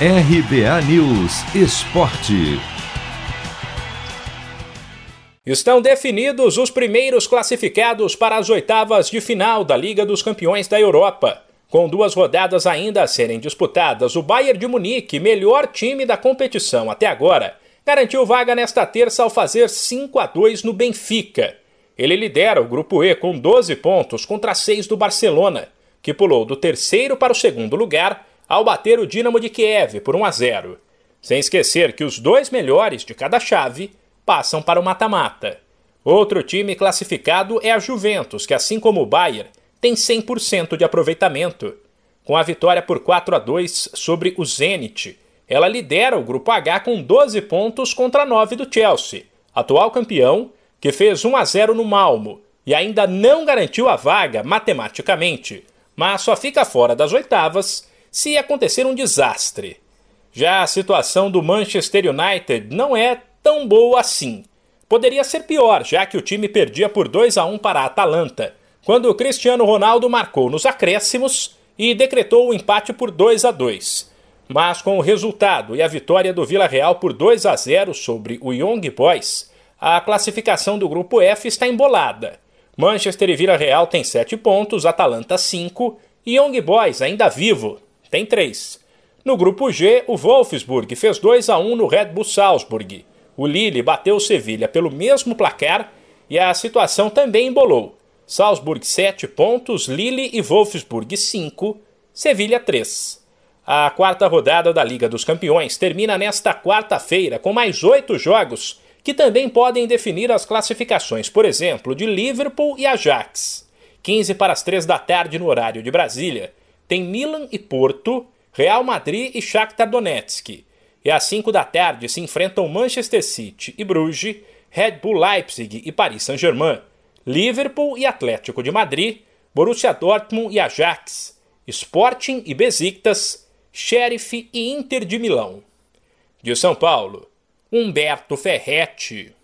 RBA News Esporte. Estão definidos os primeiros classificados para as oitavas de final da Liga dos Campeões da Europa. Com duas rodadas ainda a serem disputadas, o Bayern de Munique, melhor time da competição até agora, garantiu vaga nesta terça ao fazer 5 a 2 no Benfica. Ele lidera o grupo E com 12 pontos contra 6 do Barcelona, que pulou do terceiro para o segundo lugar ao bater o Dinamo de Kiev por 1 a 0. Sem esquecer que os dois melhores de cada chave passam para o mata-mata. Outro time classificado é a Juventus, que assim como o Bayern, tem 100% de aproveitamento. Com a vitória por 4 a 2 sobre o Zenit, ela lidera o grupo H com 12 pontos contra 9 do Chelsea, atual campeão, que fez 1 a 0 no Malmo e ainda não garantiu a vaga matematicamente, mas só fica fora das oitavas se acontecer um desastre. Já a situação do Manchester United não é tão boa assim. Poderia ser pior, já que o time perdia por 2 a 1 para a Atalanta, quando o Cristiano Ronaldo marcou nos acréscimos e decretou o empate por 2 a 2. Mas com o resultado e a vitória do Vila Real por 2 a 0 sobre o Young Boys, a classificação do grupo F está embolada. Manchester e Vila Real têm 7 pontos, Atalanta 5 e Young Boys, ainda vivo, tem 3. No grupo G, o Wolfsburg fez 2 a 1 no Red Bull Salzburg. O Lille bateu o Sevilha pelo mesmo placar e a situação também embolou. Salzburg 7 pontos, Lille e Wolfsburg 5, Sevilha 3. A quarta rodada da Liga dos Campeões termina nesta quarta-feira com mais oito jogos que também podem definir as classificações, por exemplo, de Liverpool e Ajax. 15 para as 3 da tarde no horário de Brasília, tem Milan e Porto, Real Madrid e Shakhtar Donetsk. E às 5 da tarde se enfrentam Manchester City e Bruges, Red Bull Leipzig e Paris Saint-Germain, Liverpool e Atlético de Madrid, Borussia Dortmund e Ajax, Sporting e Besiktas, Sheriff e Inter de Milão. De São Paulo, Humberto Ferretti.